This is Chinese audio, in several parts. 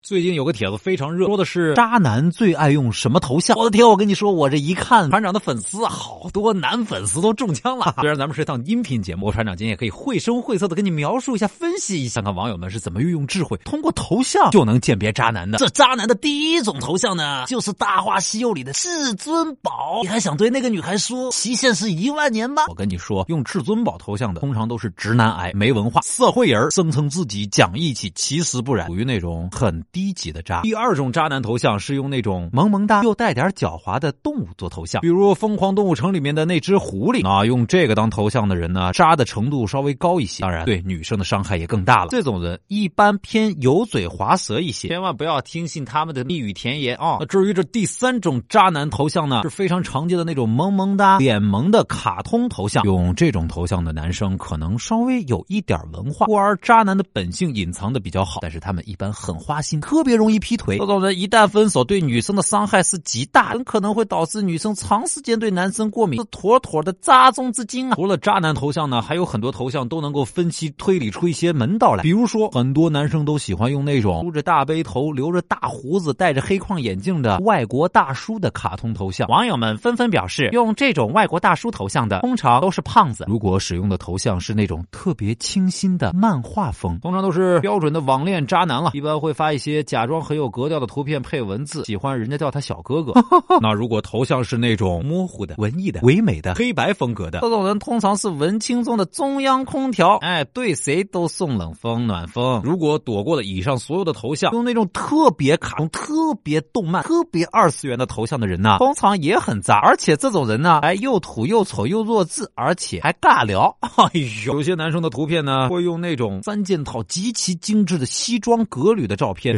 最近有个帖子非常热，说的是渣男最爱用什么头像？我的天，我跟你说，我这一看，船长的粉丝好多男粉丝都中枪了。虽然咱们是一档音频节目，船长今天也可以绘声绘色的跟你描述一下、分析一下，看看网友们是怎么运用智慧，通过头像就能鉴别渣男的。这渣男的第一种头像呢，就是《大话西游》里的至尊宝。你还想对那个女孩说期限是一万年吗？我跟你说，用至尊宝头像的，通常都是直男癌、没文化、社会人，声称自己讲义气，其实不然，属于那种很。低级的渣。第二种渣男头像是用那种萌萌哒又带点狡猾的动物做头像，比如《疯狂动物城》里面的那只狐狸啊，用这个当头像的人呢，渣的程度稍微高一些，当然对女生的伤害也更大了。这种人一般偏油嘴滑舌一些，千万不要听信他们的蜜语甜言啊。至于这第三种渣男头像呢，是非常常见的那种萌萌哒、脸萌的卡通头像，用这种头像的男生可能稍微有一点文化，故而渣男的本性隐藏的比较好，但是他们一般很花心。特别容易劈腿，这种人一旦分手，对女生的伤害是极大，很可能会导致女生长时间对男生过敏，是妥妥的渣中之精啊！除了渣男头像呢，还有很多头像都能够分析推理出一些门道来。比如说，很多男生都喜欢用那种梳着大背头、留着大胡子、戴着黑框眼镜的外国大叔的卡通头像。网友们纷纷表示，用这种外国大叔头像的，通常都是胖子。如果使用的头像是那种特别清新的漫画风，通常都是标准的网恋渣男了，一般会发一些。些假装很有格调的图片配文字，喜欢人家叫他小哥哥。那如果头像是那种模糊的、文艺的、唯美的黑白风格的，这种人通常是文青中的中央空调，哎，对谁都送冷风暖风。如果躲过了以上所有的头像，用那种特别卡通、特别动漫、特别二次元的头像的人呢，通常也很渣。而且这种人呢，哎又土又丑又弱智，而且还尬聊。哎呦，有些男生的图片呢，会用那种三件套极其精致的西装革履的照片。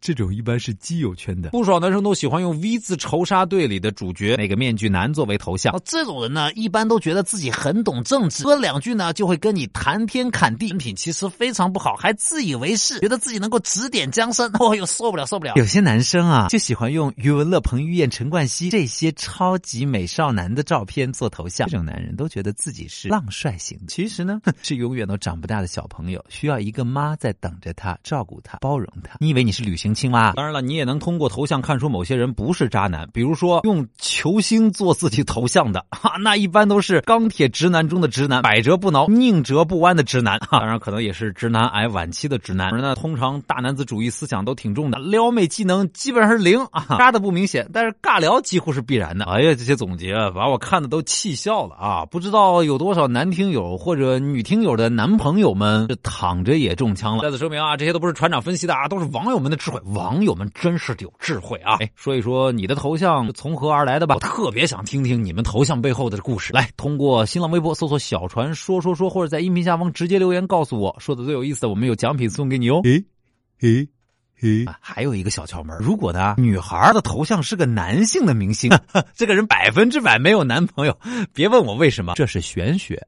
这种一般是基友圈的，不少男生都喜欢用 V 字仇杀队里的主角那个面具男作为头像。这种人呢，一般都觉得自己很懂政治，说两句呢就会跟你谈天侃地，人品其实非常不好，还自以为是，觉得自己能够指点江山。哦哟，受不了，受不了！有些男生啊，就喜欢用余文乐、彭于晏、陈冠希这些超级美少男的照片做头像。这种男人都觉得自己是浪帅型，其实呢，是永远都长不大的小朋友，需要一个妈在等着他，照顾他，包容他。你以为你是旅行？青蛙，当然了，你也能通过头像看出某些人不是渣男。比如说用球星做自己头像的，哈，那一般都是钢铁直男中的直男，百折不挠、宁折不弯的直男。哈当然，可能也是直男癌晚期的直男。而呢，通常大男子主义思想都挺重的，撩妹技能基本上是零啊，渣的不明显，但是尬聊几乎是必然的。哎呀，这些总结把我看的都气笑了啊！不知道有多少男听友或者女听友的男朋友们这躺着也中枪了。再次声明啊，这些都不是船长分析的啊，都是网友们的智慧。网友们真是有智慧啊！哎，说一说你的头像从何而来的吧？我特别想听听你们头像背后的故事。来，通过新浪微博搜索“小船说说说”，或者在音频下方直接留言告诉我，说的最有意思的，我们有奖品送给你哦。诶诶诶，还有一个小窍门，如果呢女孩的头像是个男性的明星，这个人百分之百没有男朋友，别问我为什么，这是玄学。